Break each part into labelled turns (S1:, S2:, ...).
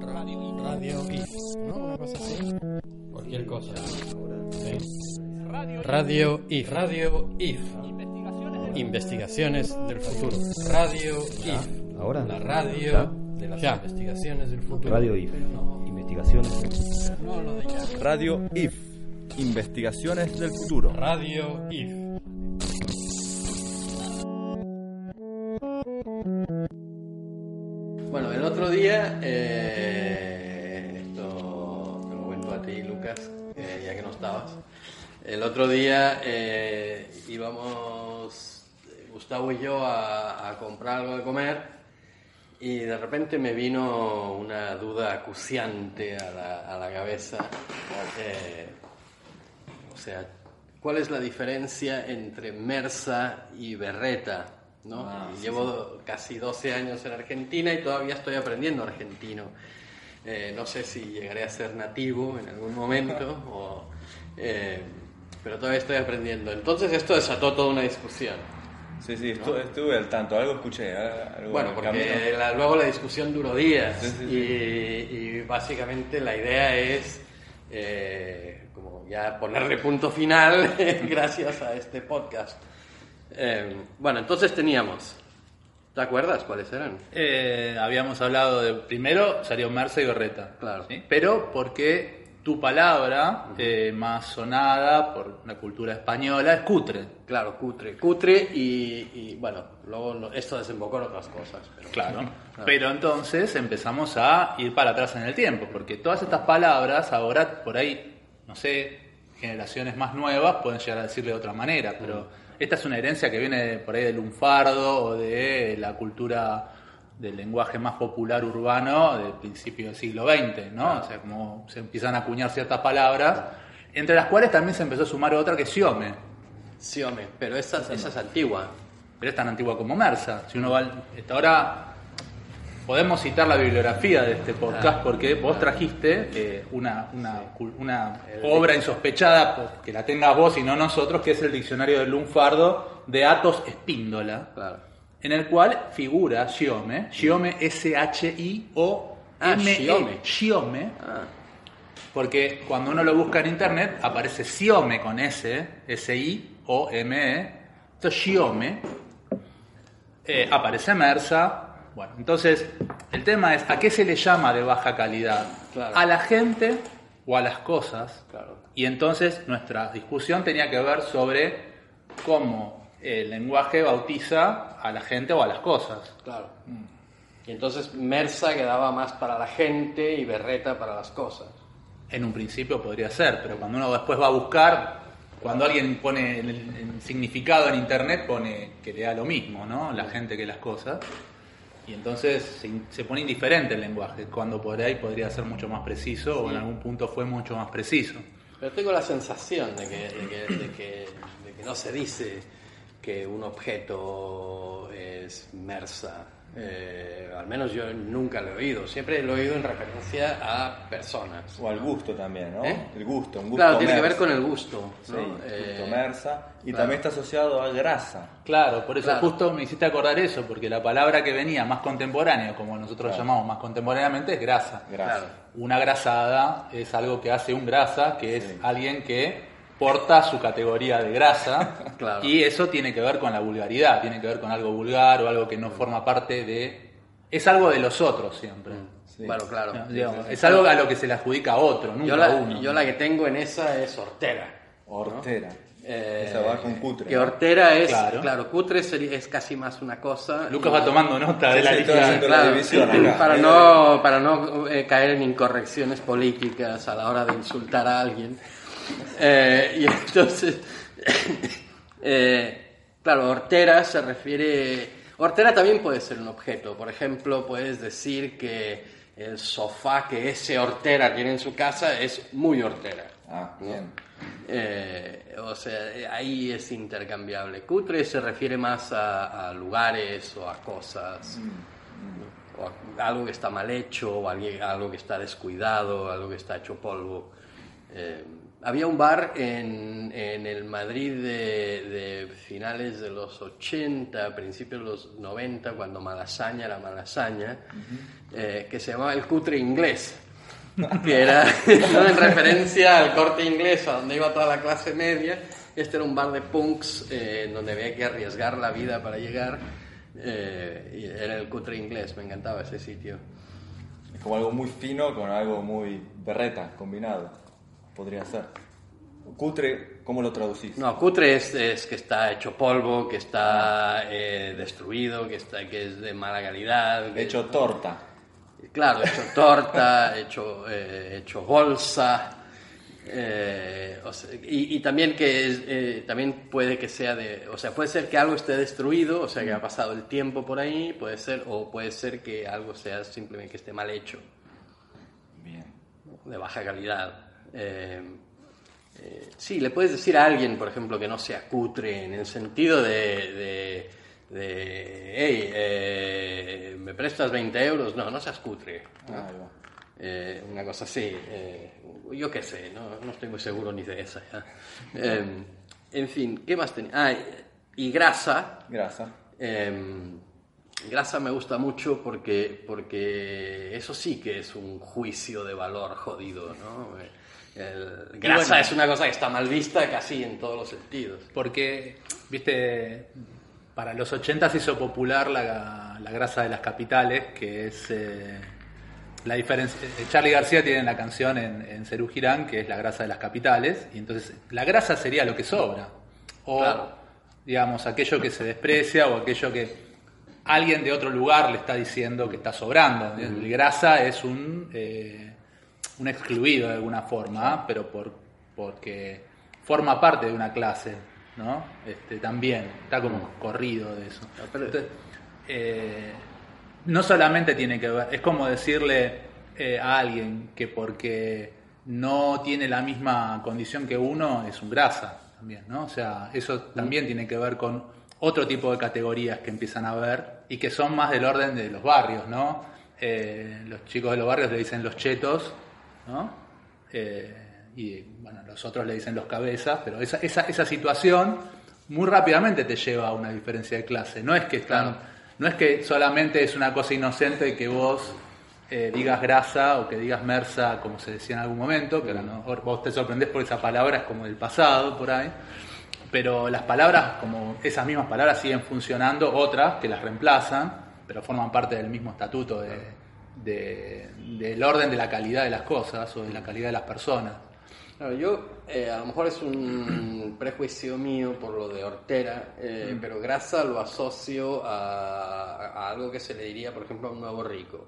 S1: Radio, radio IF, ¿no? Una cosa así. Cualquier cosa. Sí. Radio IF. Radio IF. Investigaciones del futuro. Radio IF.
S2: Ahora.
S1: La radio
S2: Ya.
S1: de las
S2: Ya.
S1: investigaciones del futuro.
S2: Radio IF. Investigaciones.
S1: No, lo de ya.
S3: Radio IF. Investigaciones del futuro.
S1: Radio IF. Eh, esto te lo cuento a ti, Lucas, eh, ya que no estabas. El otro día eh, íbamos, Gustavo y yo, a, comprar algo de comer y de repente me vino una duda acuciante a la, a la cabeza. O sea, ¿cuál es la diferencia entre Mersa y Berreta? ¿No? Y llevo casi 12 años en Argentina y todavía estoy aprendiendo argentino. Eh, no sé si llegaré a ser nativo en algún momento, o, eh, pero todavía estoy aprendiendo. Entonces esto desató toda una discusión.
S3: Sí, sí, estu- estuve al tanto, algo escuché. Algo
S1: Bueno, porque la- luego la discusión duró días
S3: Sí, sí,
S1: y,
S3: sí.
S1: y básicamente la idea es eh, como ya ponerle punto final gracias a este podcast. Eh, bueno, entonces teníamos, ¿te acuerdas cuáles eran?
S4: Eh, habíamos hablado de primero salió Merce y Berreta.
S1: Claro.
S4: ¿sí? Pero porque tu palabra eh, más sonada por la cultura española es cutre.
S1: Claro, cutre, cutre y, y, bueno, luego esto desembocó en otras cosas. Pero,
S4: Claro. Pero entonces empezamos a ir para atrás en el tiempo, porque todas estas palabras ahora por ahí, no sé, generaciones más nuevas pueden llegar a decirle de otra manera, pero esta es una herencia que viene de- por ahí del lunfardo o de la cultura del lenguaje más popular urbano del principio del siglo XX, ¿no? O sea, como se empiezan a acuñar ciertas palabras, entre las cuales también se empezó a sumar otra que es siome,
S1: Sí, hombre, pero esa, esa es antigua.
S4: pero es tan antigua como Mersa. Si uno va al- hasta ahora podemos citar la bibliografía de este podcast
S1: Ah,
S4: porque vos trajiste eh, una, una, cul- una obra insospechada por- que la tengas vos y no nosotros, que es el diccionario del lunfardo de Atos Espíndola,
S1: Claro.
S4: en el cual figura Xiome, Xiome S-H-I-O
S1: Ah,
S4: M
S1: Xiome.
S4: E Xiome,
S1: Ah,
S4: porque cuando uno lo busca en internet aparece Xiome con S, S-I-O-M-E. Entonces Xiome, eh, aparece Mersa. Bueno, entonces el tema es, ¿a qué se le llama de baja calidad?
S1: Claro.
S4: ¿A la gente o a las cosas?
S1: claro.
S4: Y entonces nuestra discusión tenía que ver sobre cómo el lenguaje bautiza a la gente o a las cosas.
S1: Claro. Y entonces Mersa quedaba más para la gente y Berreta para las cosas.
S4: En un principio podría ser, pero cuando uno después va a buscar, cuando alguien pone el, el significado en internet, pone que le da lo mismo, ¿no? La gente que las cosas. Y entonces se, se pone indiferente el lenguaje, cuando por ahí podría ser mucho más preciso o en algún punto fue mucho más preciso.
S1: Pero tengo la sensación de que, de que, de que- de que no se dice que un objeto es Mersa. Eh, al menos yo nunca lo he oído. Siempre lo he oído en referencia a personas.
S3: O al gusto también, ¿no?
S1: ¿Eh?
S3: El gusto, un gusto
S1: Claro, tiene que ver con el gusto.
S3: Sí,
S1: ¿no?
S3: gusto
S1: Eh,
S3: mersa. Y
S1: claro.
S3: también está asociado a grasa.
S4: Claro, por eso
S1: Claro.
S4: justo me hiciste acordar eso, porque la palabra que venía más contemporánea, como nosotros
S3: Claro.
S4: llamamos más contemporáneamente, es grasa.
S3: Grasa.
S1: Claro.
S4: Una grasada es algo que hace un grasa, que es
S3: Sí.
S4: alguien que porta su categoría de grasa.
S1: Claro.
S4: Y eso tiene que ver con la vulgaridad, tiene que ver con algo vulgar o algo que no forma parte de... Es algo de los otros siempre.
S3: Sí.
S1: Bueno, claro.
S4: No, digamos, es algo a lo que se le adjudica a otro, nunca
S1: Yo
S4: a
S1: la,
S4: uno.
S1: yo la que tengo en esa es Hortera.
S3: Hortera.
S1: Eh,
S3: Esa va con cutre.
S1: Que
S3: ¿no?
S1: Hortera es,
S4: Claro.
S1: claro, cutre sería- es casi más una cosa.
S4: Lucas
S1: y-
S4: va tomando nota de
S3: Sí,
S4: la
S3: sí,
S4: lista.
S1: Claro, para no, para no eh, caer en incorrecciones políticas a la hora de insultar a alguien. Eh, y entonces, eh, claro, hortera se refiere... Hortera también puede ser un objeto. Por ejemplo, puedes decir que el sofá que ese hortera tiene en su casa es muy hortera.
S3: Ah, bien.
S1: Eh, o sea, ahí es intercambiable. Cutre se refiere más a, a lugares o a cosas, ¿no? o a algo que está mal hecho, o algo que está descuidado, algo que está hecho polvo. Eh, había un bar en, en el Madrid de, de finales de los 80, principios de los 90, cuando Malasaña era Malasaña, eh, que se llamaba El Cutre Inglés, que era ¿no? en referencia al corte inglés, a donde iba toda la clase media. Este era un bar de punks eh, en donde había que arriesgar la vida para llegar. eh, y era el Cutre Inglés, me encantaba ese sitio.
S3: Es como algo muy fino con algo muy berreta, combinado. Podría ser. Cutre, ¿cómo lo traducís?
S1: No, cutre es, es que está hecho polvo, que está eh, destruido, que, está, que es de mala calidad. que-
S3: Hecho torta.
S1: Claro, hecho torta, hecho, eh, hecho bolsa. eh, o sea, y, y también que es, eh, también puede que sea de, o sea, puede ser que algo esté destruido, o sea, que ha pasado el tiempo por ahí, puede ser, o puede ser que algo sea simplemente que esté mal hecho,
S3: Bien.
S1: de baja calidad. Eh, eh, sí, le puedes decir a alguien, por ejemplo, que no sea cutre, en el sentido de, de, de, hey, eh, ¿me prestas 20 euros? No, no seas cutre. Eh, una cosa así, yo qué sé, no, no estoy muy seguro ni de esa. ya. En fin, ¿qué más tenía? Ah, y grasa.
S3: Grasa.
S1: eh, grasa me gusta mucho porque, porque eso sí que es un juicio de valor jodido, ¿no? El- grasa
S4: bueno.
S1: es una cosa que está mal vista casi en todos los sentidos.
S4: Porque, viste, para los 80 se hizo popular la, la grasa de las capitales, que es eh, la diferencia. eh, Charlie García tiene la canción en, en Cerú Girán, que es la grasa de las capitales, y entonces la grasa sería lo que sobra. O,
S1: Claro.
S4: digamos, aquello que se desprecia o aquello que alguien de otro lugar le está diciendo que está sobrando. El grasa es un, eh, un excluido de alguna forma, pero por, porque forma parte de una clase, ¿no? Este, también, está como corrido de eso. Entonces, eh, no solamente tiene que ver, es como decirle eh, a alguien que porque no tiene la misma condición que uno es un grasa también, ¿no? O sea, eso también tiene que ver con otro tipo de categorías que empiezan a ver y que son más del orden de los barrios, ¿no? Eh, los chicos de los barrios le dicen los chetos, ¿no? Eh, y bueno, los otros le dicen los cabezas, pero esa, esa, esa situación muy rápidamente te lleva a una diferencia de clase. No es que están,
S1: Claro.
S4: no es que solamente es una cosa inocente que vos eh, digas grasa o que digas mersa, como se decía en algún momento, que ahora no- vos te sorprendés por esa palabra, es como del pasado por ahí. Pero las palabras, como esas mismas palabras, siguen funcionando, otras que las reemplazan, pero forman parte del mismo estatuto de, de- del orden de la calidad de las cosas o de la calidad de las personas.
S1: Claro, yo eh, a lo mejor es un prejuicio mío por lo de hortera, eh,
S4: Mm.
S1: pero grasa lo asocio a, a algo que se le diría, por ejemplo, a un nuevo rico.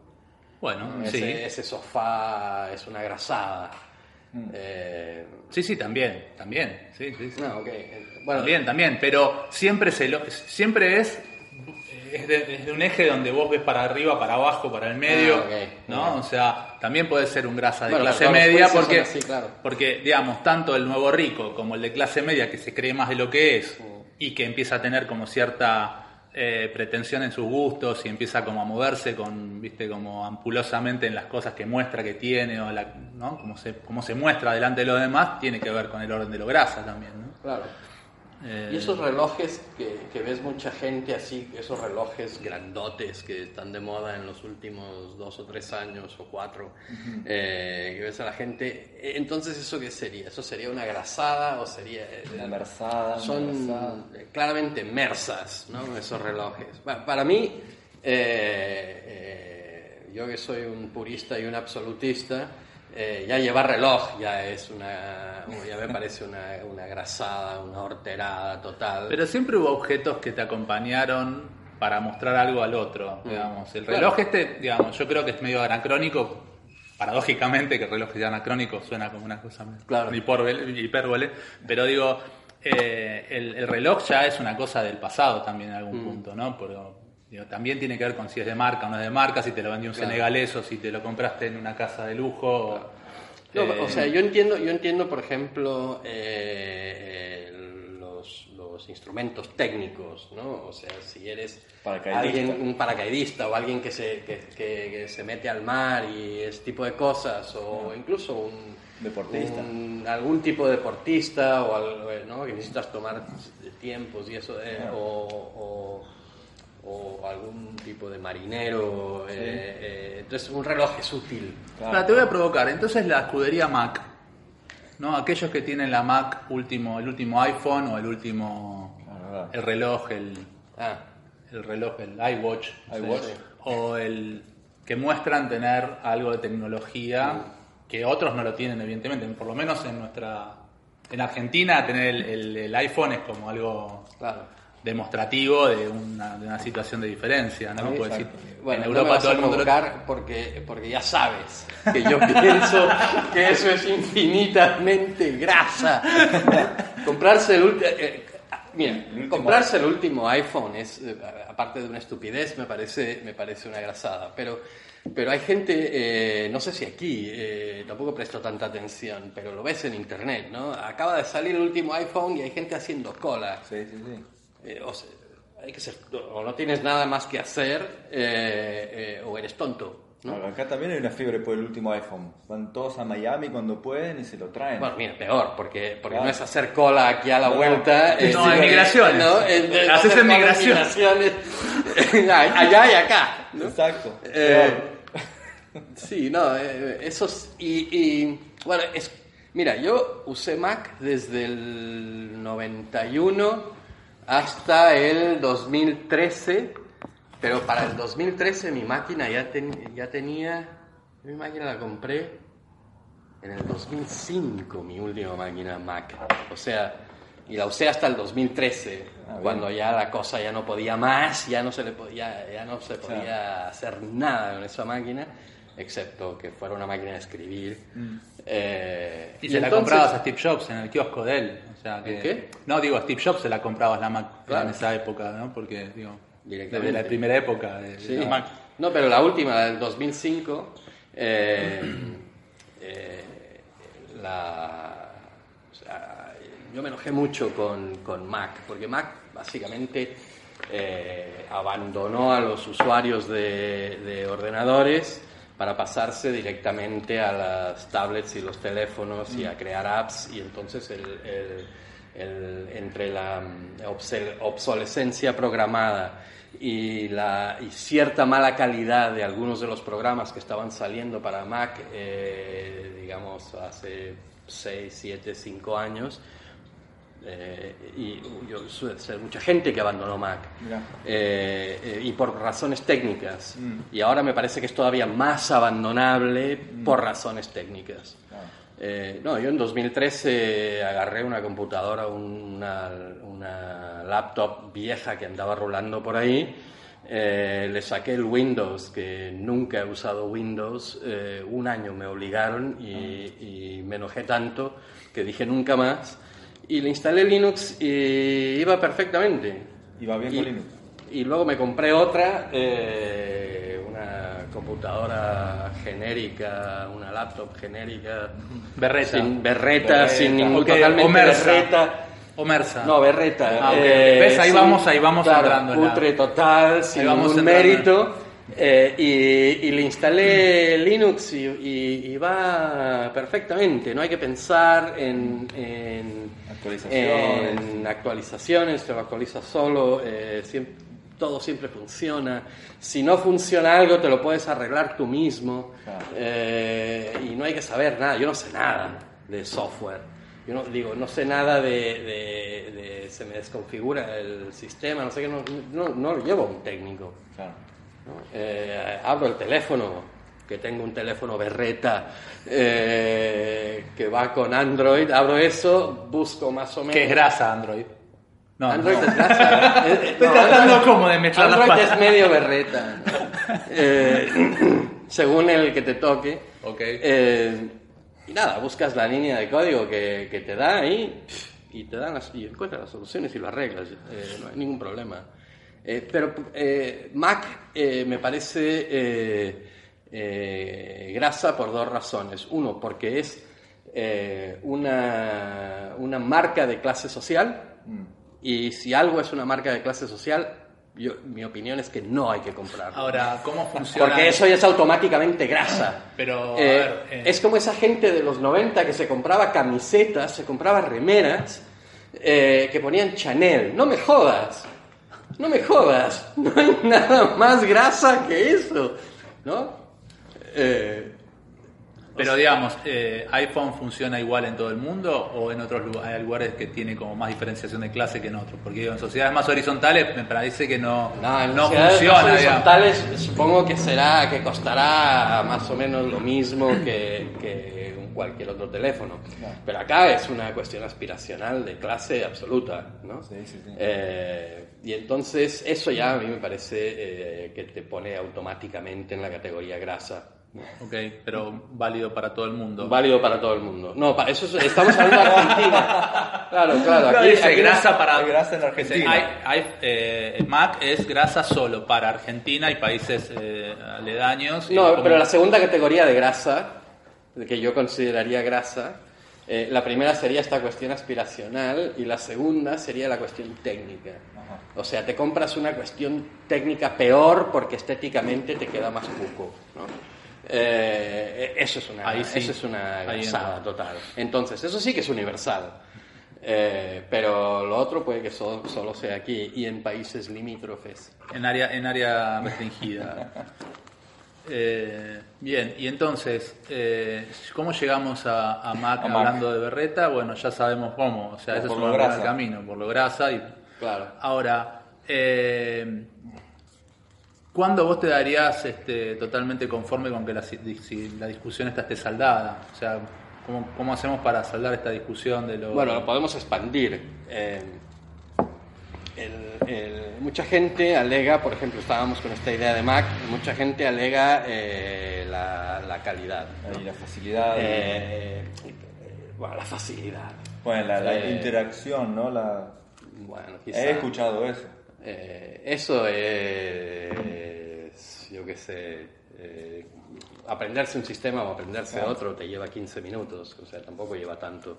S4: Bueno,
S1: Ese,
S4: sí.
S1: ese sofá es una grasada. Eh,
S4: Sí, sí, también, también. Sí, sí, sí.
S1: no, eh, Bueno,
S4: también, también, pero siempre se lo, siempre es es de, es de un eje donde vos ves para arriba, para abajo, para el medio,
S1: Ah,
S4: ¿no? O sea, también puede ser un grasa de
S1: Bueno,
S4: clase media porque,
S1: son así, claro.
S4: porque, digamos, tanto el nuevo rico como el de clase media que se cree más de lo que es y que empieza a tener como cierta eh, pretensión en sus gustos y empieza como a moverse con, viste, como ampulosamente en las cosas que muestra que tiene o la, ¿no? Como se, como se muestra delante de los demás, tiene que ver con el orden de lo grasa también, ¿no?
S1: claro.
S4: Eh,
S1: Y esos relojes que, que ves mucha gente así, esos relojes grandotes que están de moda en los últimos dos o tres años o cuatro, eh, que ves a la gente, eh, entonces eso qué sería? ¿Eso sería una grasada o sería... eh,
S3: Una mersada, una
S1: Son
S3: grasada.
S1: eh, claramente mersas, ¿no? Esos relojes. Pa- Para mí, eh, yo que soy un purista y un absolutista, eh, ya llevar reloj ya es una, ya me parece una, una grasada, una horterada total.
S4: Pero siempre hubo objetos que te acompañaron para mostrar algo al otro, digamos. El
S1: Mm. Claro.
S4: reloj este, digamos, yo creo que es medio anacrónico, paradójicamente que el reloj sea anacrónico suena como una cosa
S1: Claro.
S4: hipérbole, pero digo, eh, el, el reloj ya es una cosa del pasado también en
S1: Mm.
S4: algún punto, ¿no? Pero digo, también tiene que ver con si es de marca o no es de marca, si te lo vendió un
S1: Claro.
S4: senegalés o si te lo compraste en una casa de lujo. o-
S1: No,
S4: eh,
S1: o sea, yo entiendo, yo entiendo, por ejemplo, eh, los, instrumentos técnicos, ¿no? O sea, si eres
S3: Paracaidista.
S1: alguien, un paracaidista o alguien que se, que, que- que se mete al mar y ese tipo de cosas, o incluso un
S3: Deportista.
S1: un- algún tipo de deportista o algo, eh, ¿no? que necesitas tomar tiempos y eso, eh,
S3: Claro.
S1: o, o- o algún tipo de marinero. eh, eh, entonces, un reloj es útil.
S3: Claro.
S4: Ahora, te voy a provocar. Entonces la escudería Mac, ¿no? Aquellos que tienen la Mac último, el último iPhone o el último
S3: Ah,
S4: el reloj, el,
S1: Ah,
S4: el reloj, el iWatch,
S3: iWatch.
S1: sí.
S4: o el que muestran tener algo de tecnología que otros no lo tienen, evidentemente. Por lo menos en nuestra, en Argentina, tener el, el- el iPhone es como algo
S1: claro.
S4: Demostrativo de una, de una situación de diferencia, ¿no?
S1: Sí,
S4: Puedo decir.
S1: Bueno,
S4: en
S1: no me
S4: Europa
S1: vas
S4: todo
S1: a
S4: el mundo lo
S1: porque, porque ya sabes que yo pienso que eso es infinitamente grasa. comprarse el último... mira,
S3: El último
S1: comprarse el último iPhone es, eh, aparte de una estupidez, me parece, me parece una grasada. Pero, pero hay gente, eh, no sé si aquí, eh, tampoco presto tanta atención, pero lo ves en internet, ¿no? Acaba de salir el último iPhone y hay gente haciendo cola.
S3: Sí, sí, sí.
S1: Eh, o, sea, hay que ser, o no tienes nada más que hacer eh, eh, o eres tonto. ¿no?
S3: Bueno, acá también hay una fiebre por el último iPhone. Van todos a Miami cuando pueden y se lo traen.
S1: Bueno, mira, peor, porque, porque
S3: Claro.
S1: no es hacer cola aquí a la
S3: No,
S1: vuelta.
S3: no,
S1: es-
S4: en
S1: eh,
S4: migraciones.
S1: ¿no? En- en-
S4: Haces en migraciones.
S1: migraciones. allá y acá. ¿no?
S3: Exacto.
S1: Eh, sí, no, eh, esos. Y, y, bueno, es, mira, yo usé Mac desde el 91 hasta el 2013, pero para el 2013 mi máquina ya, ten- ya tenía. Mi máquina la compré en el 2005, mi última máquina Mac. O sea, y la usé hasta el 2013,
S3: Ah,
S1: cuando ya la cosa ya no podía más, ya no se le podía, ya no se podía hacer nada con esa máquina, excepto que fuera una máquina de escribir. Eh,
S4: Y, se la comprabas a Steve Jobs en el kiosco de él. O sea que,
S1: ¿En qué?
S4: No, digo, a Steve Jobs se la comprabas la Mac
S1: Claro.
S4: en esa época, ¿no? Porque, digo, desde la primera época de, de
S1: Sí.
S4: la Mac.
S1: No, pero la última, la del 2005, eh, eh, la, o sea, yo me enojé mucho con, con Mac, porque Mac básicamente eh, abandonó a los usuarios de, de ordenadores para pasarse directamente a las tablets y los teléfonos y a crear apps y entonces el, el- el- entre la mm, obsolescencia programada y, la, y cierta mala calidad de algunos de los programas que estaban saliendo para Mac, eh, digamos, hace 6, 7, 5 años, eh, y yo suele ser mucha gente que abandonó Mac. Eh, eh, y por razones técnicas.
S3: Mm.
S1: Y ahora me parece que es todavía más abandonable por razones técnicas. Eh, no, yo en 2013 agarré una computadora, una, una laptop vieja que andaba rolando por ahí. eh, le saqué el Windows, que nunca he usado Windows. eh, un año me obligaron y, y me enojé tanto que dije nunca más. Y le instalé Linux y iba perfectamente.
S3: Y va bien
S1: y,
S3: con Linux.
S1: y luego me compré otra, eh, una computadora genérica, una laptop genérica.
S4: Berreta.
S1: Sin berreta,
S3: Berreta.
S1: sin ningún
S4: Ok,
S1: totalmente
S4: Omersa.
S1: berreta.
S4: O Mersa.
S1: No, berreta.
S4: Ah,
S1: eh,
S4: ¿Ves? Ahí
S1: sin-
S4: vamos- ahí vamos
S1: claro,
S4: entrando
S1: Cutre total, sin
S4: vamos
S1: ningún mérito. eh, y, y le instalé Linux y, y- y va perfectamente. No hay que pensar en, en,
S3: Actualizaciones.
S1: en actualizaciones, se lo actualiza solo. eh, todo siempre funciona. Si no funciona algo, te lo puedes arreglar tú mismo.
S3: Claro.
S1: Eh, y no hay que saber nada. Yo no sé nada de software. Yo no, digo, no sé nada de, de- de- se me desconfigura el sistema, no sé qué, no, no, no lo llevo a un técnico.
S3: Claro.
S1: ¿no? Eh, abro el teléfono, que tengo un teléfono berreta eh, que va con Android, abro eso, busco más o menos.
S4: Que es grasa Android. No,
S1: Android
S4: no.
S1: es grasa. Eh, eh,
S4: Estoy
S1: no,
S4: tratando
S1: Android-
S4: como de mezclar las
S1: Android
S4: cosas.
S1: es medio berreta. ¿no? Eh, según el que te toque.
S4: Ok.
S1: Eh, y nada, buscas la línea de código que, que te da ahí y te dan las, y encuentras las soluciones y lo arreglas. Eh, no hay ningún problema. Eh, pero eh, Mac eh, me parece eh, grasa por dos razones. Uno, porque es eh, una, una marca de clase social.
S3: Mm.
S1: y si algo es una marca de clase social, yo, mi opinión es que no hay que comprarlo.
S4: Ahora, ¿cómo funciona?
S1: Porque eso ya es automáticamente grasa.
S4: Pero, a
S1: Eh,
S4: ver, eh.
S1: Es como esa gente de los 90 que se compraba camisetas, se compraba remeras, eh, que ponían Chanel. No me jodas. No me jodas. No hay nada más grasa que eso. ¿No? Eh,
S4: Pero digamos, eh, ¿iPhone funciona igual en todo el mundo o en otros lugares? Lugares que tiene como más diferenciación de clase que en otros? Porque digo, en sociedades más horizontales me parece que no,
S1: No, en
S4: no funciona,
S1: más
S4: digamos.
S1: horizontales supongo que será que costará más o menos lo mismo que, que cualquier otro teléfono. Pero acá es una cuestión aspiracional de clase absoluta, ¿no?
S3: Sí, sí, sí.
S1: Eh, y entonces eso ya a mí me parece eh, que te pone automáticamente en la categoría grasa.
S4: Ok, pero válido para todo el mundo.
S1: Válido para todo el mundo. No, para eso es- estamos hablando de Argentina. Claro, claro.
S4: No,
S1: Aquí,
S4: dice
S1: aquí-
S4: grasa para...
S3: Hay grasa en Argentina.
S4: hay- hay, eh, Mac es grasa solo para Argentina y países eh, aledaños.
S1: No,
S4: como-
S1: pero la segunda categoría de grasa, que yo consideraría grasa, eh, la primera sería esta cuestión aspiracional y la segunda sería la cuestión técnica. O sea, te compras una cuestión técnica peor porque estéticamente te queda más cuco. ¿no? Eh, eso es una,
S4: Ahí sí.
S1: eso es una
S4: entra.
S1: total. Entonces, eso sí que es universal. Eh, pero lo otro puede que so- solo sea aquí y en países limítrofes.
S4: En área, en área restringida. Eh, bien, y entonces, eh, ¿cómo llegamos a, a Mac
S3: A Mac.
S4: hablando de berreta? Bueno, ya sabemos cómo, o sea, ese es
S3: Por
S4: un
S3: grasa.
S4: camino, por lo grasa. Y...
S1: Claro.
S4: Ahora, eh, ¿cuándo vos te darías este, totalmente conforme con que la, si- la discusión esta esté saldada? O sea, ¿cómo, cómo hacemos para saldar esta discusión de lo...
S1: Bueno, lo podemos expandir. Eh, el- el- mucha gente alega, por ejemplo, estábamos con esta idea de Mac, mucha gente alega eh, la, la calidad.
S3: Ahí la facilidad.
S1: Eh, eh, bueno, la facilidad.
S3: bueno, la, la
S1: eh,
S3: interacción, ¿no? La,
S1: Bueno, quizá,
S3: he escuchado eso.
S1: Eh, eso es, yo qué sé, eh, aprenderse un sistema o aprenderse
S3: Claro.
S1: otro te lleva 15 minutos, o sea, tampoco lleva tanto.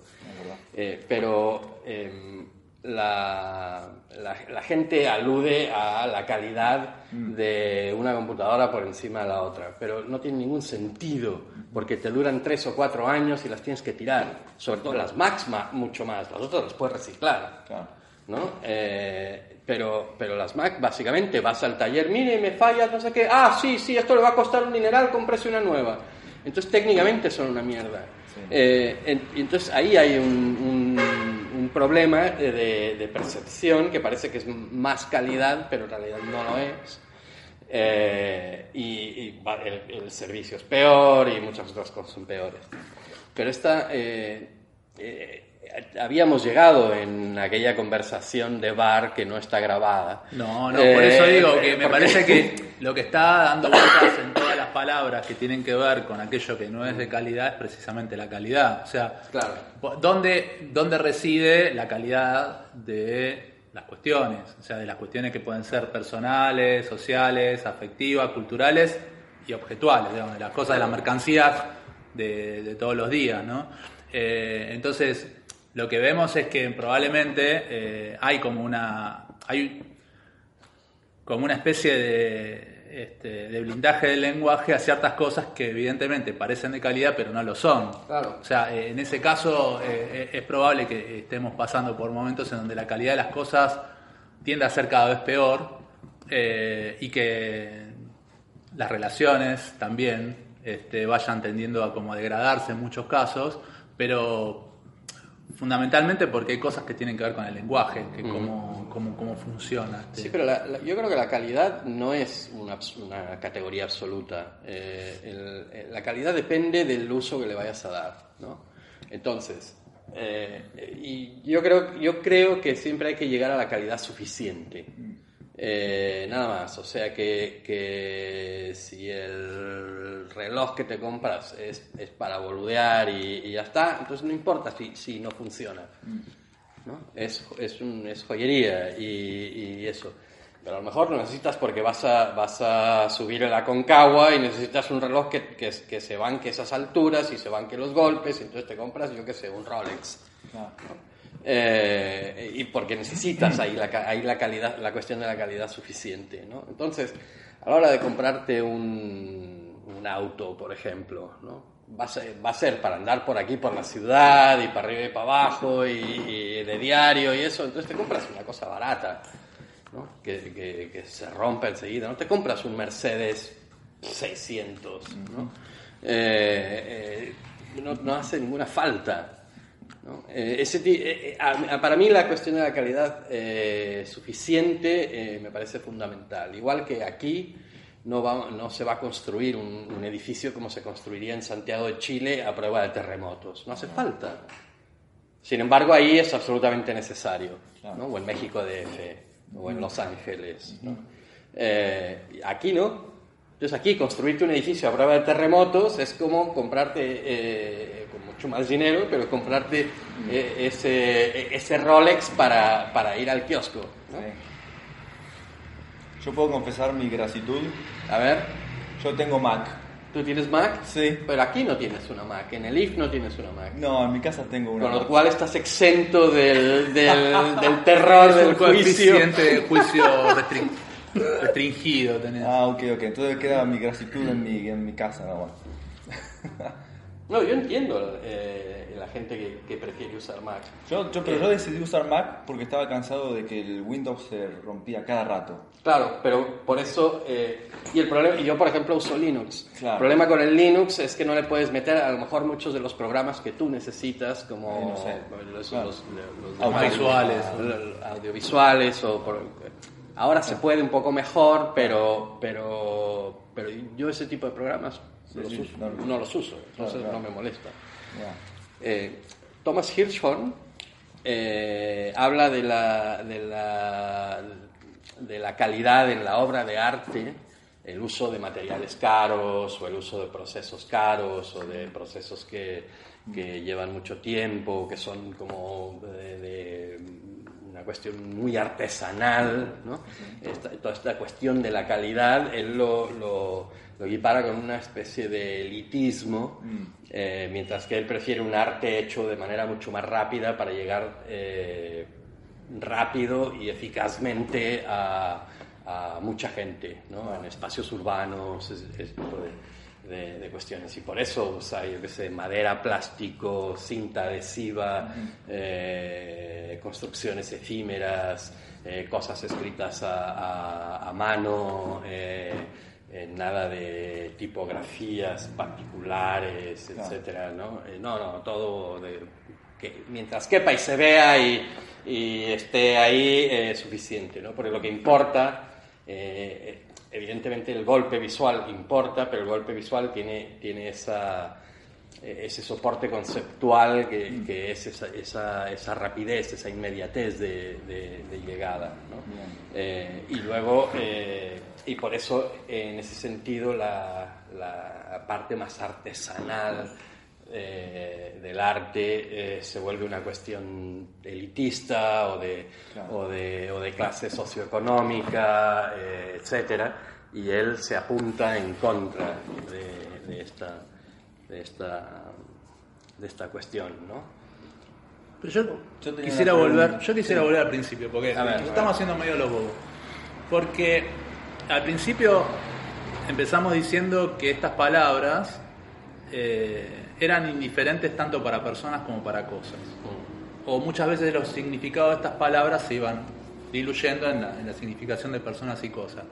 S1: Eh, pero em, la, la- la gente alude a la calidad de una computadora por encima de la otra, pero no tiene ningún sentido, porque te duran tres o cuatro años y las tienes que tirar. Sobre todo las Macs ma- mucho más, las otras las puedes reciclar.
S3: Claro.
S1: ¿no? Eh, pero, pero las Mac, básicamente, vas al taller, mire, me falla, no sé qué, ah, sí, sí, esto le va a costar un dineral, cómprese una nueva. Entonces, técnicamente son una mierda.
S3: Sí.
S1: Eh, en- entonces, ahí hay un, un- un problema de, de- de percepción que parece que es más calidad, pero en realidad no lo es. Eh, y y el, el servicio es peor y muchas otras cosas son peores. Pero esta, eh, eh, habíamos llegado en aquella conversación de bar que no está grabada.
S4: No, no, por eso
S1: Eh,
S4: digo que me parece que lo que está dando vueltas en todas las palabras que tienen que ver con aquello que no es de calidad es precisamente la calidad. O sea,
S1: Claro.
S4: ¿dónde, dónde reside la calidad de las cuestiones? O sea, de las cuestiones que pueden ser personales, sociales, afectivas, culturales y objetuales, digamos, de las cosas de las mercancías de, de todos los días, ¿no? Eh, entonces, lo que vemos es que probablemente eh, hay como una... Hay como una especie de, este, de blindaje del lenguaje a ciertas cosas que evidentemente parecen de calidad pero no lo son.
S1: Claro.
S4: O sea, eh, en ese caso eh, es probable que estemos pasando por momentos en donde la calidad de las cosas tiende a ser cada vez peor y que las relaciones también este, vayan tendiendo a como degradarse en muchos casos, pero fundamentalmente porque hay cosas que tienen que ver con el lenguaje, que cómo, cómo, cómo funciona. este.
S1: Sí, pero la- la- yo creo que la calidad no es una, categoría absoluta. Eh, el- la calidad depende del uso que le vayas a dar, ¿no? Entonces, eh, y yo creo, yo creo que siempre hay que llegar a la calidad suficiente. Eh, nada más, o sea que, que si el reloj que te compras es, es para boludear y, y ya está, entonces no importa si, si no funciona. ¿no? Es, es, un- es joyería y, y eso. Pero a lo mejor lo necesitas porque vas a, vas a subir el Aconcagua y necesitas un reloj que, que, que se banque esas alturas y se banque los golpes, entonces te compras, yo qué sé, un Rolex.
S3: Claro.
S1: Eh, y porque necesitas ahí, la, ahí la, calidad, la cuestión de la calidad suficiente. ¿no? Entonces, a la hora de comprarte un, un auto, por ejemplo, ¿no? va, a ser, va a ser para andar por aquí, por la ciudad, y para arriba y para abajo, y, y de diario y eso, entonces te compras una cosa barata, ¿no? que, que- que se rompe enseguida, no te compras un Mercedes 600, ¿no? Eh, eh, no, no hace ninguna falta. ¿No? Eh, ese eh, eh, a- a- para mí la cuestión de la calidad eh, suficiente eh, me parece fundamental. Igual que aquí no, va- no se va a construir un, un edificio como se construiría en Santiago de Chile a prueba de terremotos. No hace falta. Sin embargo, ahí es absolutamente necesario. ¿no? O en México DF, o en Los Ángeles. ¿no? Eh, aquí no. Entonces aquí construirte un edificio a prueba de terremotos es como comprarte, mucho más dinero, pero comprarte eh, ese, ese Rolex para, para ir al kiosco. ¿no?
S3: Yo puedo confesar mi gratitud.
S1: A ver,
S3: Yo tengo Mac.
S1: ¿tú tienes Mac?
S3: Sí.
S1: Pero aquí no tienes una Mac, en el IF no tienes una Mac.
S3: No, en mi casa tengo una
S1: Con lo cual estás exento del, del, del terror del juicio.
S4: juicio restrin- restringido tenés.
S3: Ah, ok, ok. Entonces queda mi gratitud en mi, en mi casa nada más.
S1: No, yo entiendo eh, la gente que, que prefiere usar Mac.
S3: Yo, yo, pero yo decidí usar Mac porque estaba cansado de que el Windows se rompía cada rato.
S1: Claro, pero por eso, eh, y el problema, y yo por ejemplo uso Linux.
S3: Claro.
S1: El problema con el Linux es que no le puedes meter a lo mejor muchos de los programas que tú necesitas, como
S3: Eh, no sé.
S1: los,
S3: Claro.
S1: los- los-
S4: Audiovisuales.
S1: audiovisuales o por- ahora se puede un poco mejor, pero, pero, pero yo ese tipo de programas Los uso-
S3: no,
S1: no, los uso, entonces no me molesta. Eh, Thomas Hirschhorn eh, habla de la, de, la, de la calidad en la obra de arte, el uso de materiales caros o el uso de procesos caros o de procesos que, que llevan mucho tiempo, que son como de, de una cuestión muy artesanal, ¿no? Esta- toda esta cuestión de la calidad, él lo, lo, lo equipara con una especie de elitismo, eh, mientras que él prefiere un arte hecho de manera mucho más rápida para llegar eh, rápido y eficazmente a, a mucha gente, ¿no? en espacios urbanos, ese, ese tipo de, de- de cuestiones. Y por eso usa, yo qué sé, madera, plástico, cinta adhesiva, eh, construcciones efímeras, cosas escritas a, a- a mano, eh, nada de tipografías particulares,
S3: Claro.
S1: etcétera, ¿no? Eh, no, no, todo de, que mientras quepa y se vea y, y esté ahí eh, suficiente, ¿no? Porque lo que importa, eh, evidentemente el golpe visual importa, pero el golpe visual tiene, tiene esa, eh, ese soporte conceptual que, que es esa, esa, esa rapidez, esa inmediatez de, de- de llegada, ¿no? Eh, y luego, y por eso en ese sentido la, la parte más artesanal eh, del arte eh, se vuelve una cuestión elitista o de,
S3: Claro.
S1: o de, o de clase socioeconómica, eh, etcétera, y él se apunta en contra de, de esta, de, esta, de esta cuestión, ¿no?
S4: Pero yo,
S3: Yo
S4: quisiera volver, yo quisiera volver al principio, porque
S1: ver.
S4: estamos haciendo medio los bobos. Porque al principio empezamos diciendo que estas palabras eh, eran indiferentes tanto para personas como para cosas. O muchas veces los significados de estas palabras se iban diluyendo en la, en la significación de personas y cosas.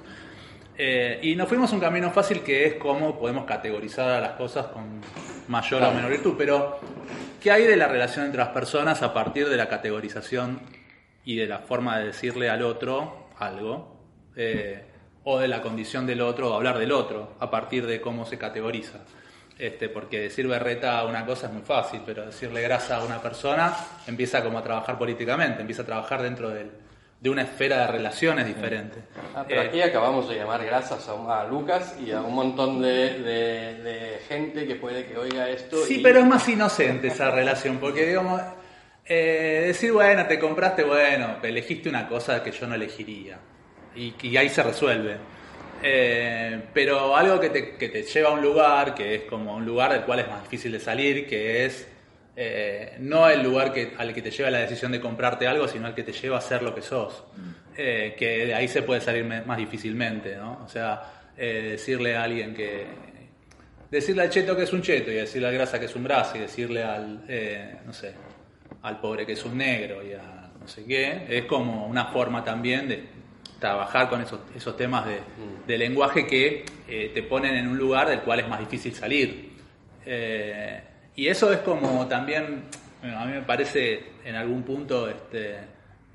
S4: Eh, y nos fuimos un camino fácil que es cómo podemos categorizar a las cosas con mayor o menor virtud. Pero, ¿qué hay de la relación entre las personas a partir de la categorización y de la forma de decirle al otro algo? Eh, o de la condición del otro, o hablar del otro, a partir de cómo se categoriza. Este, porque decir berreta a una cosa es muy fácil, pero decirle grasa a una persona empieza como a trabajar políticamente, empieza a trabajar dentro del- de una esfera de relaciones diferente.
S1: Ah, pero
S4: Eh,
S1: aquí acabamos de llamar gracias a, a Lucas y a un montón de, de- de gente que puede que oiga esto.
S4: Sí,
S1: y-
S4: pero es más inocente esa relación, porque digamos, eh, decir, bueno, te compraste, bueno, elegiste una cosa que yo no elegiría. Y, y ahí se resuelve. Eh, pero algo que te, que te lleva a un lugar, que es como un lugar del cual es más difícil de salir, que es eh, no el lugar que, al que te lleva la decisión de comprarte algo, sino al que te lleva a ser lo que sos. Eh, que de ahí se puede salir más difícilmente, ¿no? O sea, decirle a alguien que... Decirle al cheto que es un cheto y decirle al grasa que es un grasa y decirle al, no sé, al pobre que es un negro y a no sé qué, es como una forma también de trabajar con esos, esos temas de, de lenguaje que eh, te ponen en un lugar del cual es más difícil salir. Eh, y eso es como también, bueno, a mí me parece en algún punto, este,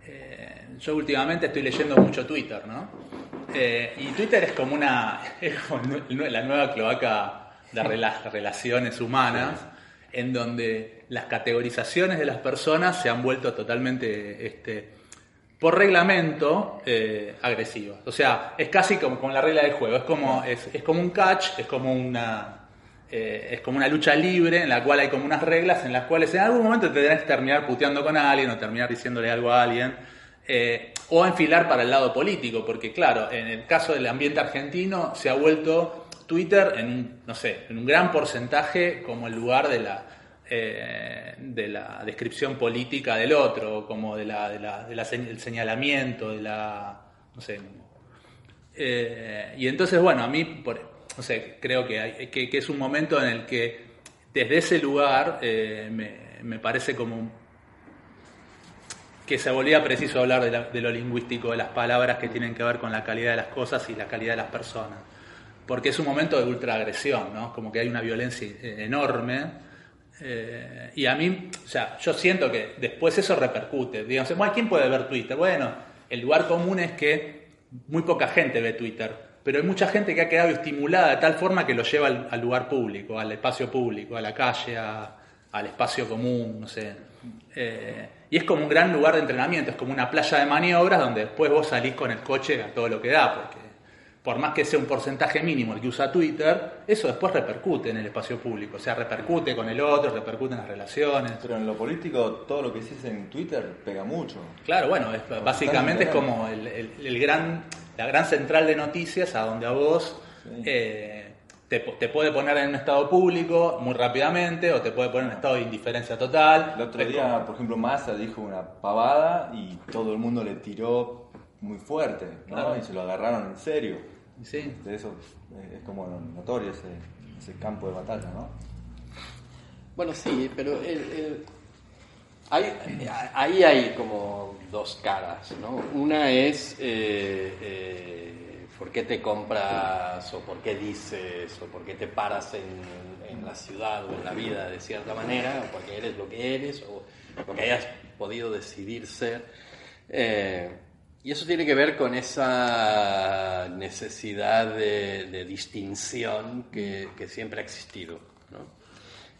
S4: eh, yo últimamente estoy leyendo mucho Twitter, ¿no? Y Twitter es como una, es como nue- la nueva cloaca de rela- relaciones humanas, en donde las categorizaciones de las personas se han vuelto totalmente, este, por reglamento, eh. O sea, es casi como la regla del juego, es como, es, como un catch, es como una, eh, es como una lucha libre en la cual hay como unas reglas en las cuales en algún momento te que terminar puteando con alguien o terminar diciéndole algo a alguien. eh, o enfilar para el lado político, porque claro, en el caso del ambiente argentino se ha vuelto Twitter en un, no sé, en un gran porcentaje como el lugar de la, eh, de la descripción política del otro, como de la, de la, de señalamiento, de la, no sé, eh, y entonces, bueno, a mí, no sé, creo que, que, es un momento en el que desde ese lugar eh, me, me parece como que se volvía preciso hablar de, lo lingüístico, de las palabras que tienen que ver con la calidad de las cosas y la calidad de las personas. Porque es un momento de ultraagresión, ¿no? Como que hay una violencia enorme. Eh, y a mí, o sea, yo siento que después eso repercute. Digamos, bueno, ¿quién puede ver Twitter? Bueno, el lugar común es que muy poca gente ve Twitter, pero hay mucha gente que ha quedado estimulada de tal forma que lo lleva al, lugar público, al espacio público, a la calle, a- al espacio común, no sé. Eh, y es como un gran lugar de entrenamiento, es como una playa de maniobras donde después vos salís con el coche a todo lo que da, porque por más que sea un porcentaje mínimo el que usa Twitter, eso después repercute en el espacio público, o sea, repercute con el otro, repercute en las relaciones.
S3: Pero en lo político, todo lo que dices en Twitter pega mucho.
S4: Claro, bueno, es- básicamente es como el, el- el gran, la gran central de noticias a donde a vos
S3: Sí.
S4: eh, te, puede poner en un estado público muy rápidamente o te puede poner en un estado de indiferencia total.
S3: El otro día,
S4: como-
S3: por ejemplo, Massa dijo una pavada y todo el mundo le tiró muy fuerte, ¿no?
S4: Claro.
S3: Y se lo agarraron en serio.
S4: Sí.
S3: De eso eh, es como notorio ese, ese campo de batalla, ¿no?
S1: Bueno, sí, pero el- el- hay- ahí hay como dos caras, ¿no? Una es eh, eh, por qué te compras o por qué dices o por qué te paras en, en la ciudad o en la vida de cierta manera, o porque eres lo que eres o lo que hayas podido decidir ser. Eh, y eso tiene que ver con esa necesidad de, de distinción que, que siempre ha existido. ¿no?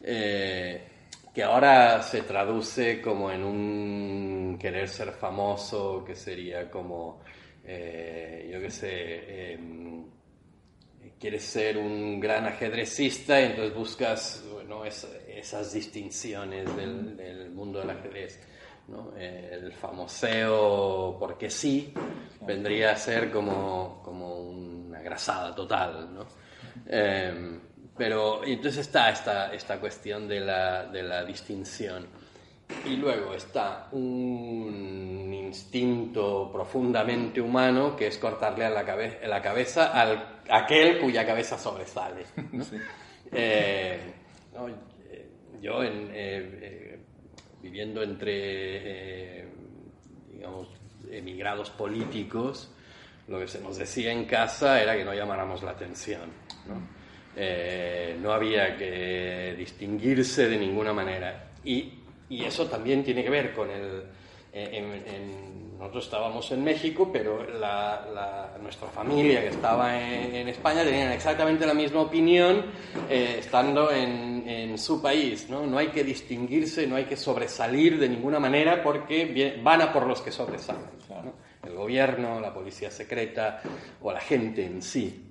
S1: Eh, que ahora se traduce como en un querer ser famoso, que sería como, eh, yo qué sé, em, quieres ser un gran ajedrecista y entonces buscas bueno, es- esas distinciones del, del mundo del ajedrez. ¿No? El famoseo porque sí vendría a ser como, como una grasada total. ¿no? Eh, pero entonces está esta, esta cuestión de la, de la distinción. Y luego está un instinto profundamente humano que es cortarle a la, cabe- a la cabeza al aquel cuya cabeza sobresale. ¿no? Eh, no, eh, yo en, eh, viviendo entre, eh, digamos, emigrados políticos, lo que se nos decía en casa era que no llamáramos la atención. ¿no? Eh, no había que distinguirse de ninguna manera. Y, y eso también tiene que ver con el... eh, en- en- nosotros estábamos en México, pero la- la- nuestra familia que estaba en, en España tenían exactamente la misma opinión eh, estando en, en su país. ¿no? no hay que distinguirse, no hay que sobresalir de ninguna manera porque van a por los que sobresalen. ¿no? El gobierno, la policía secreta o la gente en sí.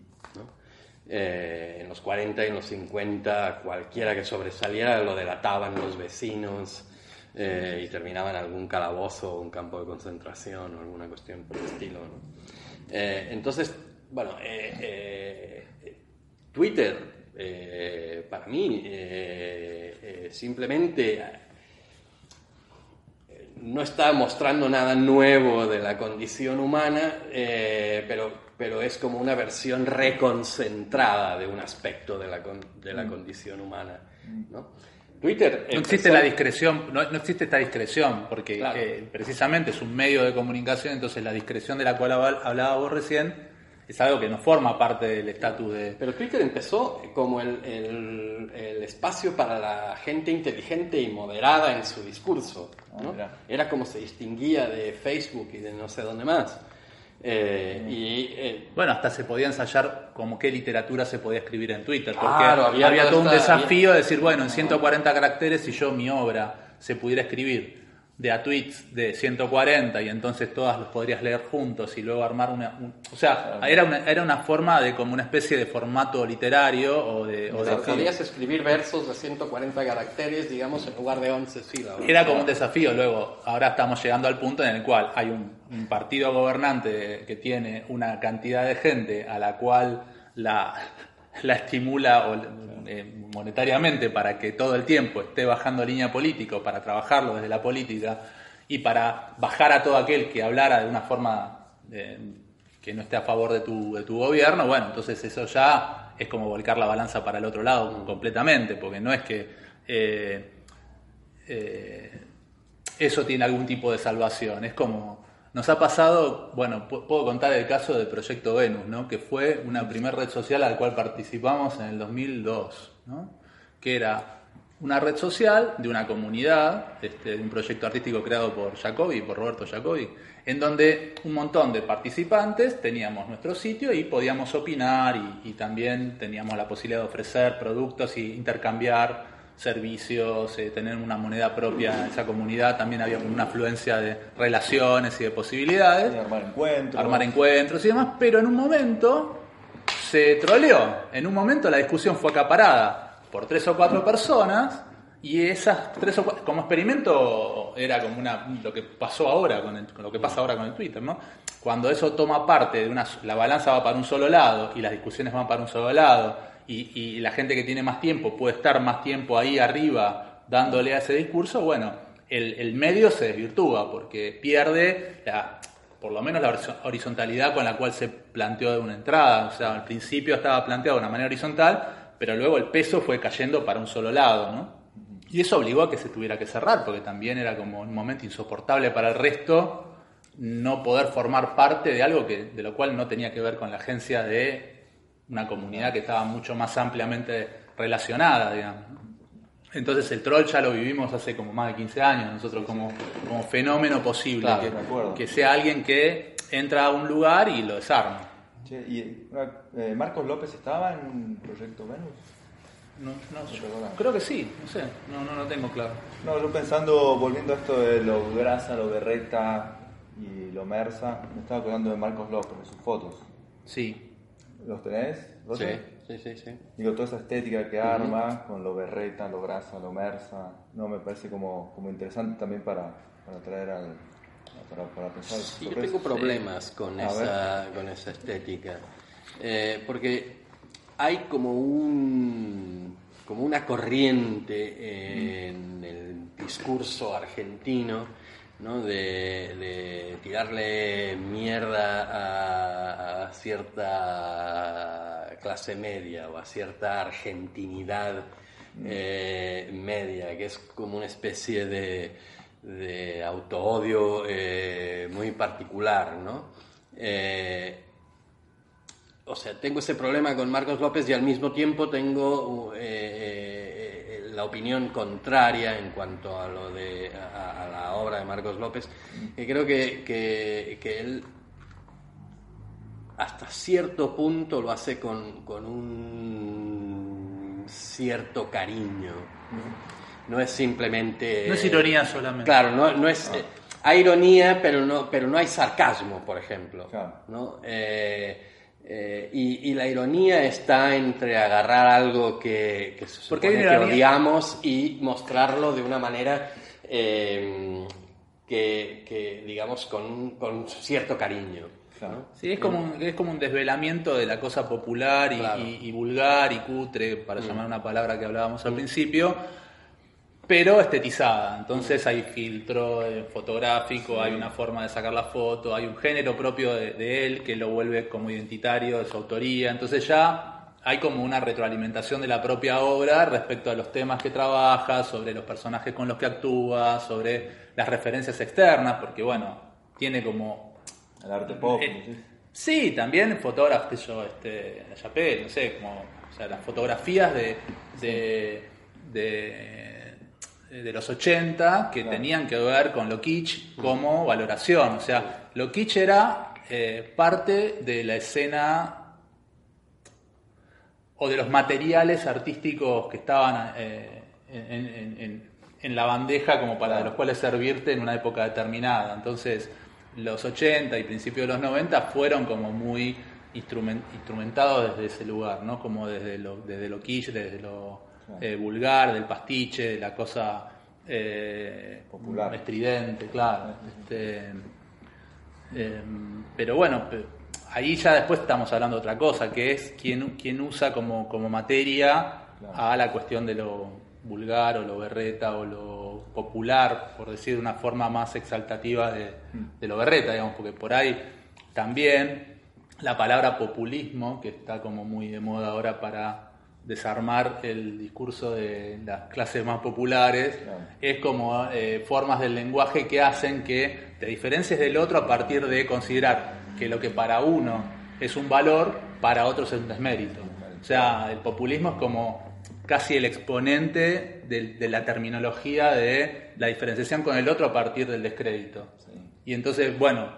S1: Eh, en los 40 y en los 50 cualquiera que sobresaliera lo delataban los vecinos eh, y terminaba en algún calabozo o un campo de concentración o alguna cuestión por el estilo. ¿no? Eh, entonces, bueno, eh, eh, Twitter eh, para mí, eh, simplemente no está mostrando nada nuevo de la condición humana, pero, pero es como una versión reconcentrada de un aspecto de la, con- de la condición humana. ¿no? Twitter
S4: No existe la discreción, no, no existe esta discreción, porque
S1: Claro.
S4: eh, precisamente es un medio de comunicación, entonces la discreción de la cual habla- hablaba vos recién es algo que no forma parte del estatus de...
S1: Pero Twitter empezó como el, el- el espacio para la gente inteligente y moderada en su discurso.
S3: Ah.
S1: Era como se distinguía de Facebook y de no sé dónde más. Eh, y eh,
S4: Bueno, hasta se podía ensayar como qué literatura se podía escribir en Twitter, porque
S1: Claro, había
S4: había, todo un desafío de decir, bueno, en 140 caracteres si yo mi obra se pudiera escribir de a tweets de 140 y entonces todas los podrías leer juntos y luego armar una... un- o sea, era una, era una forma de como una especie de formato literario o de... o de-
S1: escribir versos de 140 caracteres, digamos, en lugar de 11 sílabas.
S4: Era como un desafío. Luego, ahora estamos llegando al punto en el cual hay un, un partido gobernante que tiene una cantidad de gente a la cual la, la estimula o, eh, monetariamente para que todo el tiempo esté bajando línea político, para trabajarlo desde la política y para bajar a todo aquel que hablara de una forma eh, que no esté a favor de tu, de tu gobierno. Bueno, entonces eso ya es como volcar la balanza para el otro lado completamente, porque no es que... eh, eh, eso tiene algún tipo de salvación. Es como, nos ha pasado, bueno, pu- puedo contar el caso del Proyecto Venus, ¿no? que fue una primera red social a la cual participamos en el 2002, ¿no? que era una red social de una comunidad, este, un proyecto artístico creado por Jacobi, por Roberto Jacobi, en donde un montón de participantes teníamos nuestro sitio y podíamos opinar y, y también teníamos la posibilidad de ofrecer productos y intercambiar servicios, eh, tener una moneda propia en esa comunidad, también había como una afluencia de relaciones y de posibilidades
S3: Y armar encuentros.
S4: armar encuentros y demás, pero en un momento se troleó. En un momento la discusión fue acaparada por tres o cuatro personas y esas tres o cuatro, como experimento era como una lo que pasó ahora con, el- con lo que pasa ahora con el Twitter, ¿no? Cuando eso toma parte de una la balanza va para un solo lado y las discusiones van para un solo lado y, la gente que tiene más tiempo puede estar más tiempo ahí arriba dándole a ese discurso, bueno, el, medio se desvirtúa porque pierde la, por lo menos la horizo- horizontalidad con la cual se planteó de una entrada. O sea, al principio estaba planteado de una manera horizontal, pero luego el peso fue cayendo para un solo lado, ¿no? Y eso obligó a que se tuviera que cerrar, porque también era como un momento insoportable para el resto no poder formar parte de algo que, de lo cual no tenía que ver con la agencia de una comunidad que estaba mucho más ampliamente relacionada, digamos. ¿no? Entonces el troll ya lo vivimos hace como más de 15 años, nosotros como, como fenómeno posible,
S1: Claro,
S4: que, que sea alguien que entra a un lugar y lo desarma.
S3: Che, ¿Y una- eh, Marcos López estaba en Proyecto Venus?
S4: No, no, yo creo que sí, no sé, no, no lo tengo claro.
S3: No, yo pensando, volviendo a esto de lo grasa, lo berreta y lo mersa, me estaba acordando de Marcos López, de sus fotos.
S4: Sí,
S3: ¿Los tenés?
S1: Sí,
S3: Roger?
S1: sí, sí, sí.
S3: Digo, toda esa estética que arma, con lo berreta, lo grasa, lo mersa, no, me parece como, como interesante también para, para traer al... para, para pensar.
S1: Sí, yo tengo problemas con
S3: A
S1: esa, con esa estética. Eh, porque hay como un como una corriente en el discurso argentino ¿no? de, de tirarle mierda a, a cierta clase media o a cierta argentinidad eh, media, que es como una especie de, de autoodio eh, muy particular, ¿no? Eh, o sea, tengo ese problema con Marcos López y al mismo tiempo tengo la opinión contraria en cuanto a lo de a, a la obra de Marcos López, que creo que, que, que él hasta cierto punto lo hace con, con un cierto cariño. No es simplemente...
S4: no es ironía solamente.
S1: Claro, no, no es... eh, hay ironía, pero no, pero no hay sarcasmo, por ejemplo.
S3: Claro.
S1: ¿no? Eh, eh, y, y la ironía está entre agarrar algo que, que se supone que odiamos y mostrarlo de una manera eh, que, que, digamos, con, con cierto cariño. ¿no?
S4: Sí, es como, un, es como un desvelamiento de la cosa popular y,
S1: Claro.
S4: y- y vulgar y cutre, para
S1: Mm.
S4: llamar una palabra que hablábamos al principio, pero estetizada. Entonces hay filtro eh, fotográfico, hay una forma de sacar la foto, hay un género propio de, de él que lo vuelve como identitario de su autoría. Entonces ya hay como una retroalimentación de la propia obra respecto a los temas que trabaja, sobre los personajes con los que actúa, sobre las referencias externas, porque bueno, tiene como
S3: El arte pop,
S4: eh,
S3: ¿sí?
S4: Sí, también sé yo, este, no sé, como, o sea, las fotografías de, de, de, de los 80 que
S3: Claro.
S4: tenían que ver con lo kitsch como valoración. O sea, lo kitsch era eh, parte de la escena o de los materiales artísticos que estaban eh, en, en- en- en la bandeja como para de los cuales servirte en una época determinada. Entonces, los 80 y principios de los 90 fueron como muy instrumen- instrumentados desde ese lugar, ¿no? Como desde lo, desde lo quiche, desde lo
S3: Claro.
S4: Eh, vulgar, del pastiche, de la cosa eh,
S3: Popular.
S4: estridente, claro. Este, eh, pero bueno, ahí ya después estamos hablando de otra cosa, que es quién, quién usa como, como materia
S3: Claro.
S4: a la cuestión de lo vulgar o lo berreta o lo popular, por decir de una forma más exaltativa de, de lo berreta, digamos, porque por ahí también la palabra populismo, que está como muy de moda ahora para desarmar el discurso de las clases más populares,
S3: Claro.
S4: es como eh, formas del lenguaje que hacen que te diferencies del otro a partir de considerar que lo que para uno es un valor, para otros es un desmérito. O sea, el populismo es como casi el exponente de, de la terminología de la diferenciación con el otro a partir del descrédito.
S3: Sí.
S4: Y entonces, bueno,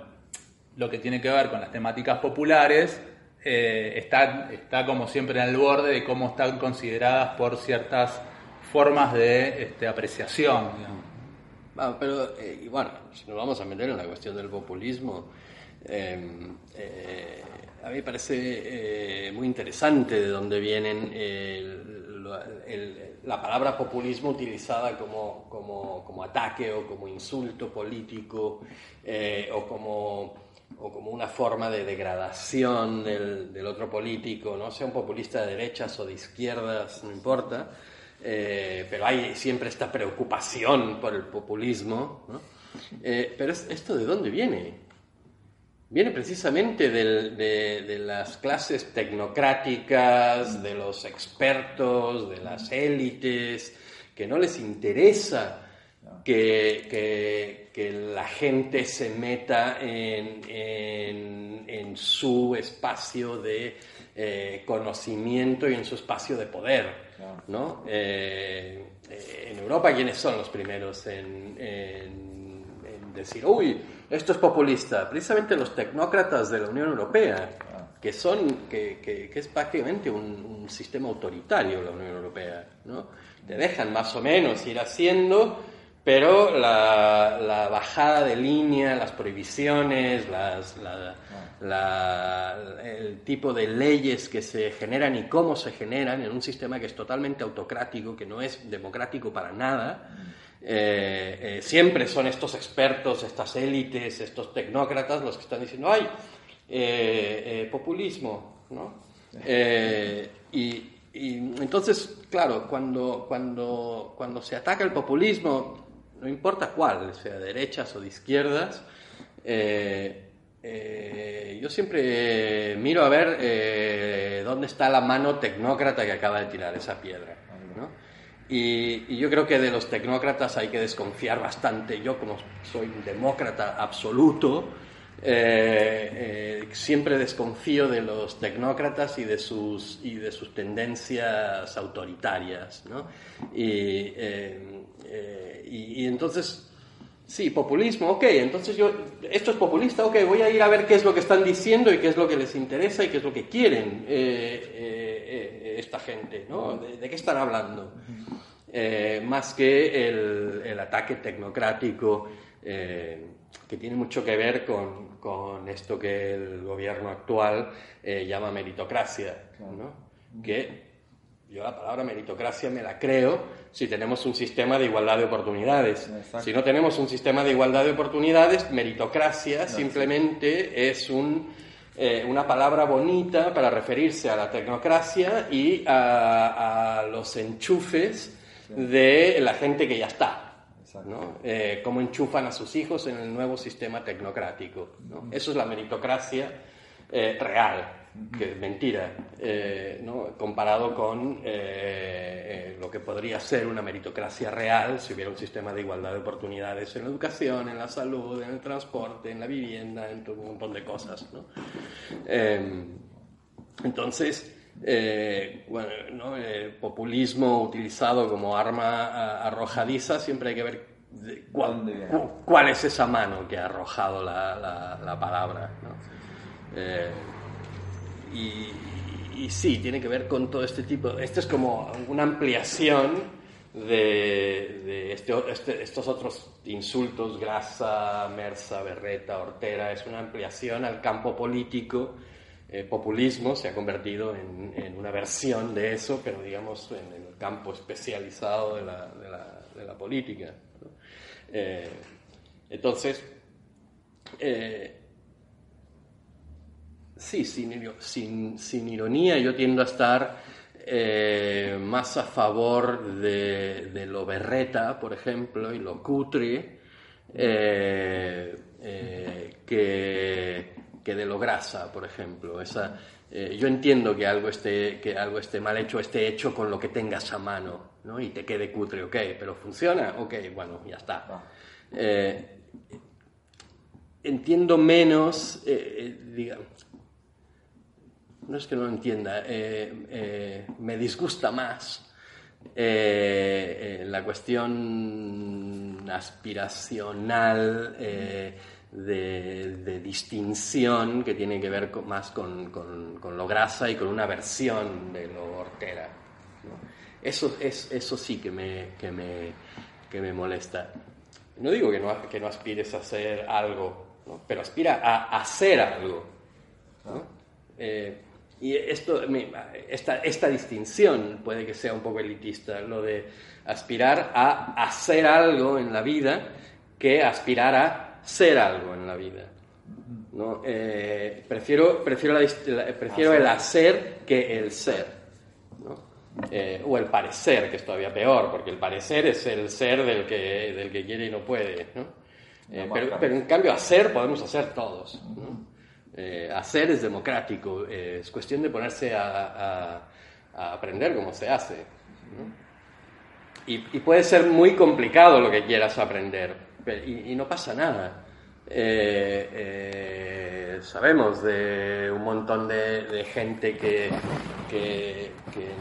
S4: lo que tiene que ver con las temáticas populares eh, está, está como siempre el borde de cómo están consideradas por ciertas formas de este, apreciación.
S1: Ah, pero, eh, bueno, si nos vamos a meter en la cuestión del populismo, eh, a mí me parece muy interesante de dónde vienen la palabra populismo utilizada como, como, como ataque o como insulto político o como o como una forma de degradación del, del otro político, ¿no? sea un populista de derechas o de izquierdas, no importa, eh, pero hay siempre esta preocupación por el populismo. ¿no? Eh, pero es- ¿esto de dónde viene? Viene precisamente del- de, de las clases tecnocráticas, de los expertos, de las élites, que no les interesa que, que- que la gente se meta en, en- en su espacio de eh, conocimiento y en su espacio de poder.
S3: Claro.
S1: ¿no? Eh, eh, en Europa, ¿quiénes son los primeros en, decir, uy, esto es populista? Precisamente los tecnócratas de la Unión Europea,
S3: Ah.
S1: que, son, que, que- que es prácticamente un, un sistema autoritario la Unión Europea. ¿no? Te dejan más o menos ir haciendo, pero la, bajada de línea, las prohibiciones, el tipo de leyes que se generan y cómo se generan en un sistema que es totalmente autocrático, que no es democrático para nada. eh, eh, siempre son estos expertos, estas élites, estos tecnócratas los que están diciendo, ay, eh, populismo, ¿no? Y, y entonces, claro, cuando, cuando, cuando se ataca el populismo, no importa cuál, sea de derechas o de izquierdas, eh, eh, yo siempre miro a ver eh, dónde está la mano tecnócrata que acaba de tirar esa piedra. ¿no? Y, y yo creo que de los tecnócratas hay que desconfiar bastante. Yo, como soy un demócrata absoluto, eh, eh, siempre desconfío de los tecnócratas y de sus, y de sus tendencias autoritarias. ¿no? Y, eh, eh, y- y entonces, sí, populismo, ok, entonces yo, esto es populista, ok, voy a ir a ver qué es lo que están diciendo y qué es lo que les interesa y qué es lo que quieren eh, eh, esta gente, ¿no? ¿De, de qué están hablando? Más que el, el ataque tecnocrático que tiene mucho que ver con, con esto que el gobierno actual eh, llama meritocracia, ¿no? que yo la palabra meritocracia me la creo si tenemos un sistema de igualdad de oportunidades.
S3: Exacto.
S1: Si no tenemos un sistema de igualdad de oportunidades, meritocracia simplemente es un, eh, una palabra bonita para referirse a la tecnocracia y a, a los enchufes de la gente que ya está. ¿No? Eh, cómo enchufan a sus hijos en el nuevo sistema tecnocrático. ¿no? Eso es la meritocracia eh, real, que es mentira, eh, ¿no? comparado con eh, eh, lo que podría ser una meritocracia real si hubiera un sistema de igualdad de oportunidades en la educación, en la salud, en el transporte, en la vivienda, en todo un montón de cosas. ¿no? Eh, entonces, eh, bueno, ¿no? el populismo utilizado como arma arrojadiza, siempre hay que ver de cuál, es esa mano que ha arrojado la, la- la palabra. ¿no? Eh, y, y sí, tiene que ver con todo este tipo. Esto es como una ampliación de, de este- este- estos otros insultos, grasa, mersa, berreta, hortera. Es una ampliación al campo político. Eh, populismo se ha convertido en, una versión de eso, pero digamos en el campo especializado de la, política. entonces, Sí, sin, iro- sin, sin ironía, yo tiendo a estar eh, más a favor de, de lo berreta, por ejemplo, y lo cutre, eh, que, que de lo grasa, por ejemplo. Esa, eh, yo entiendo que algo, esté, que algo esté mal hecho, esté hecho con lo que tengas a mano, ¿no? y te quede cutre, ok, pero funciona, ok, bueno, ya está.
S3: Ah.
S1: Eh, entiendo menos, eh, eh, diga- no es que no lo entienda, me disgusta más la cuestión aspiracional de, de distinción que tiene que ver con- más con, con- con lo grasa y con una versión de lo hortera. ¿no? Eso, es, eso sí que me, que me, que me molesta. No digo que no, que no aspires a hacer algo, ¿no? pero aspira a hacer algo. ¿no? Eh, y esto, esta, esta distinción puede que sea un poco elitista, lo de aspirar a hacer algo en la vida que aspirar a ser algo en la vida. ¿no? Eh, prefiero prefiero, la la- prefiero el hacer que el ser. ¿no? Eh, o el parecer, que es todavía peor, porque el parecer es el ser del que, del que quiere y no puede. ¿no? Eh, pero, pero en cambio hacer podemos hacer todos. ¿no? Eh, hacer es democrático, eh, es cuestión de ponerse a, a- a aprender cómo se hace. ¿no? Y, y puede ser muy complicado lo que quieras aprender, y, no pasa nada. Eh, eh, sabemos de un montón de, gente que, que-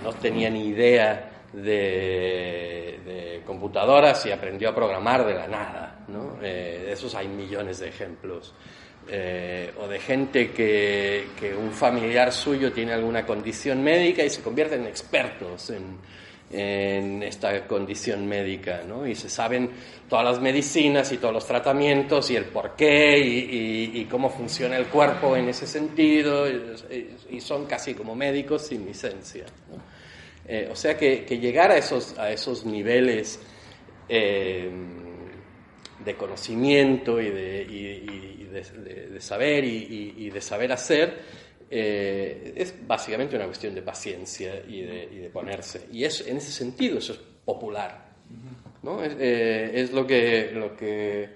S1: no tenía ni idea de, computadoras y aprendió a programar de la nada. ¿no? Eh, de esos hay millones de ejemplos. O de gente que, que un familiar suyo tiene alguna condición médica y se convierten en expertos en, en esta condición médica, ¿no? Y se saben todas las medicinas y todos los tratamientos y el porqué y, y- cómo funciona el cuerpo en ese sentido y, son casi como médicos sin licencia. Eh, o sea que, llegar a esos, a esos niveles eh, de conocimiento y de, saber y de saber hacer eh, es básicamente una cuestión de paciencia y de, y de ponerse. Y es, en ese sentido eso es popular. ¿no? Es, eh, es lo, que, lo, que,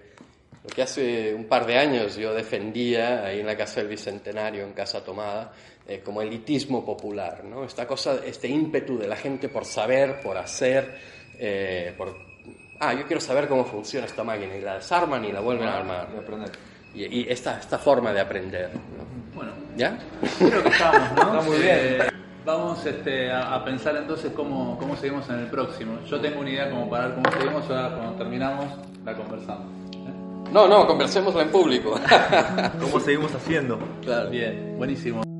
S1: lo que hace un par de años yo defendía ahí en la Casa del Bicentenario, en Casa Tomada, eh, como elitismo popular. ¿no? Esta cosa, este ímpetu de la gente por saber, por hacer, eh, por... Ah, yo quiero saber cómo funciona esta máquina y la desarman y la vuelven a armar.
S3: De aprender.
S1: Y, y esta, esta forma de aprender. ¿no?
S4: Bueno,
S1: ¿Ya?
S4: creo que estamos, ¿no?
S3: Está muy bien.
S4: Eh, vamos este, a, a pensar entonces cómo, cómo seguimos en el próximo. Yo tengo una idea como para ver cómo seguimos, ahora cuando terminamos la conversamos. ¿eh?
S1: No, no, conversémosla en público.
S2: ¿Cómo seguimos haciendo?
S1: claro.
S4: Bien, buenísimo.